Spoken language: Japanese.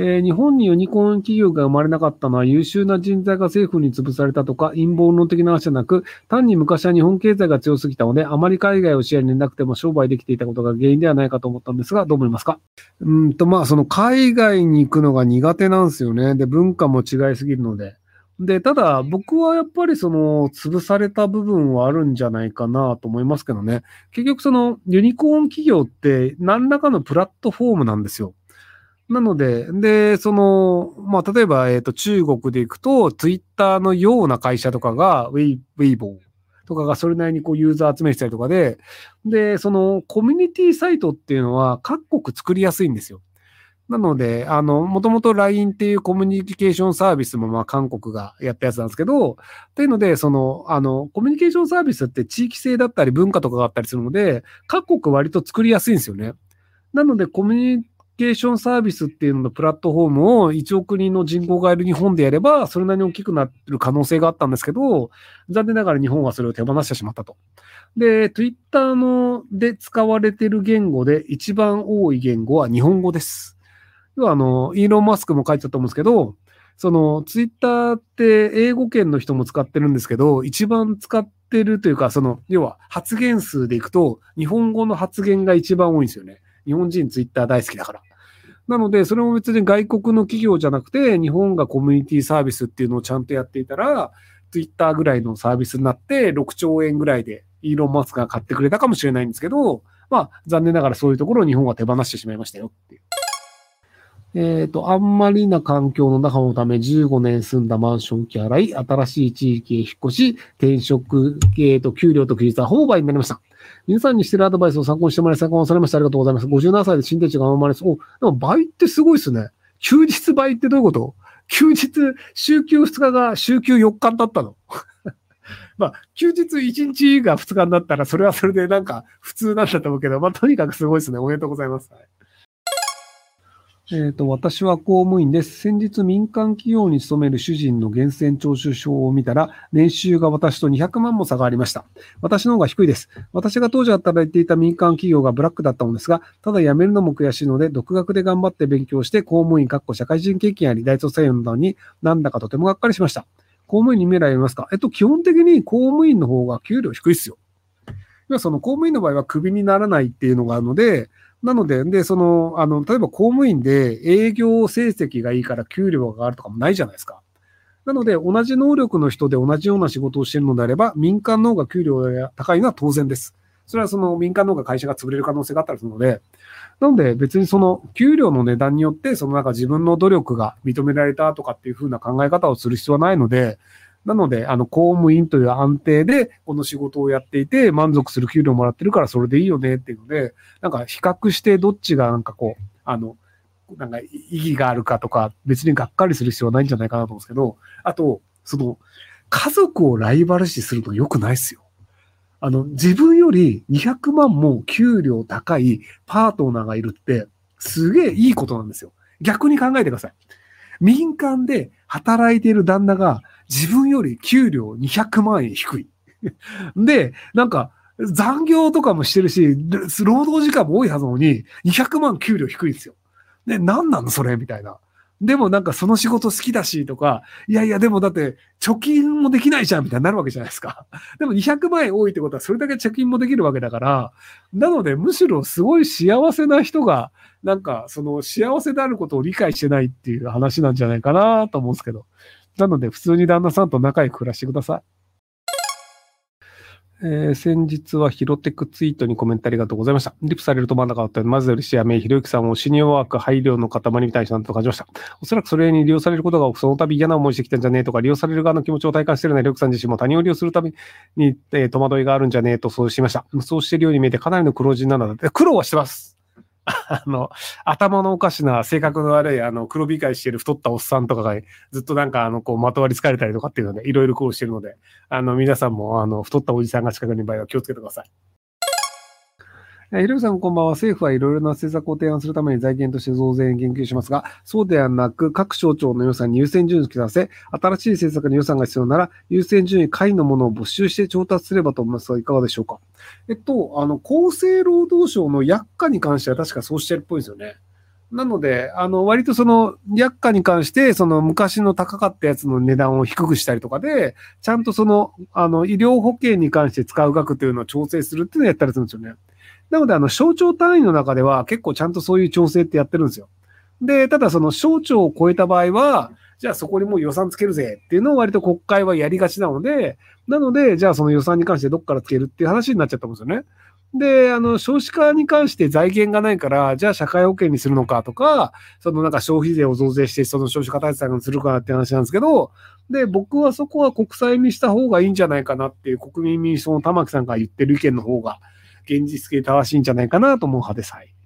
えー、日本にユニコーン企業が生まれなかったのは優秀な人材が政府に潰されたとか陰謀論的な話じゃなく、単に昔は日本経済が強すぎたので、あまり海外を視野になくても商売できていたことが原因ではないかと思ったんですが、どう思いますか？うんと、まあ、その海外に行くのが苦手なんですよね。で、文化も違いすぎるので。で、ただ僕はやっぱりその潰された部分はあるんじゃないかなと思いますけどね。結局そのユニコーン企業って何らかのプラットフォームなんですよ。なので、で、その、まあ、例えば、えっ、ー、と、中国で行くと、ツイッターのような会社とかが、ウェイ、ウェイボーとかがそれなりにこうユーザー集めしたりとかで、で、そのコミュニティサイトっていうのは各国作りやすいんですよ。なので、あの、もともと LINE っていうコミュニケーションサービスもまあ韓国がやったやつなんですけど、というので、その、あの、コミュニケーションサービスって地域性だったり文化とかがあったりするので、各国割と作りやすいんですよね。なので、コミュニケーションサービスっていうののプラットフォームを1億人の人口がいる日本でやれば、それなりに大きくなる可能性があったんですけど、残念ながら日本はそれを手放してしまったと。で、Twitter ので使われている言語で一番多い言語は日本語です。要はあの、イーロン・マスクも書いてたと思うんですけど、そのツイッターって英語圏の人も使ってるんですけど、一番使ってるというか、その、要は発言数でいくと、日本語の発言が一番多いんですよね。日本人ツイッター大好きだから。なので、それも別に外国の企業じゃなくて、日本がコミュニティサービスっていうのをちゃんとやっていたら、ツイッターぐらいのサービスになって、6兆円ぐらいでイーロン・マスクが買ってくれたかもしれないんですけど、まあ、残念ながらそういうところを日本は手放してしまいましたよっていう。えっ、ー、と、あんまりな環境の中のため15年住んだマンション期払い、新しい地域へ引っ越し、転職、えっ、ー、と、給料と休日はほぼ倍になりました。皆さんにしてるアドバイスを参考にしてもらい、参考にされました。ありがとうございます。57歳で新天地が生まれます。お、でも倍ってすごいっすね。休日倍ってどういうこと？休日、週休2日が週休4日だったの？まあ、休日1日が2日になったら、それはそれでなんか普通なんだと思うけど、まあ、とにかくすごいっすね。おめでとうございます。はいえっ、ー、と、私は公務員です。先日民間企業に勤める主人の源泉徴収書を見たら、年収が私と200万も差がありました。私の方が低いです。私が当時働いていた民間企業がブラックだったのですが、ただ辞めるのも悔しいので、独学で頑張って勉強して、公務員、かっこ社会人経験あり、大卒採用などになんだかとてもがっかりしました。公務員に未来ありますか？えっと、基本的に公務員の方が給料低いですよ。要はその公務員の場合はクビにならないっていうのがあるので、なので、で、その、あの、例えば公務員で営業成績がいいから給料が上がるとかもないじゃないですか。なので、同じ能力の人で同じような仕事をしているのであれば、民間の方が給料が高いのは当然です。それはその民間の方が会社が潰れる可能性があったりするので、なので別にその給料の値段によって、そのなんか自分の努力が認められたとかっていうふうな考え方をする必要はないので、なので、あの、公務員という安定で、この仕事をやっていて、満足する給料もらってるから、それでいいよねっていうので、なんか比較してどっちがなんかこう、あの、なんか意義があるかとか、別にがっかりする必要はないんじゃないかなと思うんですけど、あと、その、家族をライバル視するの良くないですよ。あの、自分より200万も給料高いパートナーがいるって、すげえいいことなんですよ。逆に考えてください。民間で働いている旦那が自分より給料200万円低い。で、なんか、残業とかもしてるし、労働時間も多いはずなのに、200万給料低いんですよ。で、何なのそれみたいな。でもなんかその仕事好きだしとか、いやいやでもだって貯金もできないじゃんみたいになるわけじゃないですか。でも200万円多いってことはそれだけ貯金もできるわけだから、なのでむしろすごい幸せな人が、なんかその幸せであることを理解してないっていう話なんじゃないかなと思うんですけど。なので、普通に旦那さんと仲良く暮らしてください。えー、先日はヒロテックツイートにコメントありがとうございました。リプされると真ん中だったので、まずよりしやめ、ひろゆきさんをシニアワーク配慮の塊みたいなと感じました。おそらくそれに利用されることが多く、その度嫌な思いしてきたんじゃねえとか、利用される側の気持ちを体感してるようなひろゆきさん自身も他人を利用するために、えー、戸惑いがあるんじゃねえとそうしました。そうしてるように見えてかなりの黒字なので、苦労はしてます。あの、頭のおかしな、性格の悪い、あの、黒控えしてる太ったおっさんとかが、ずっとなんか、あの、こう、まとわりつかれたりとかっていうので、いろいろ苦労してるので、あの、皆さんも、あの、太ったおじさんが近くにいる場合は気をつけてください。えー、ひろさんこんばんは。政府はいろいろな政策を提案するために財源として増税に言及しますが、そうではなく、各省庁の予算に優先順位を刻せ、新しい政策に予算が必要なら、優先順位下位のものを募集して調達すればと思いますが、いかがでしょうか。えっと、あの、厚生労働省の薬価に関しては確かそうしてるっぽいですよね。なので、あの、割とその、薬価に関して、その昔の高かったやつの値段を低くしたりとかで、ちゃんとその、あの、医療保険に関して使う額というのを調整するっていうのをやったりするんですよね。なので、あの、省庁単位の中では結構ちゃんとそういう調整ってやってるんですよ。で、ただその省庁を超えた場合は、じゃあそこにもう予算つけるぜっていうのを割と国会はやりがちなので、なので、じゃあその予算に関してどっからつけるっていう話になっちゃったんですよね。で、あの、少子化に関して財源がないから、じゃあ社会保険にするのかとか、そのなんか消費税を増税して、その少子化対策にするかなって話なんですけど、で、僕はそこは国債にした方がいいんじゃないかなっていう国民民主党の玉木さんが言ってる意見の方が、現実系正しいんじゃないかなと思う派です。はい。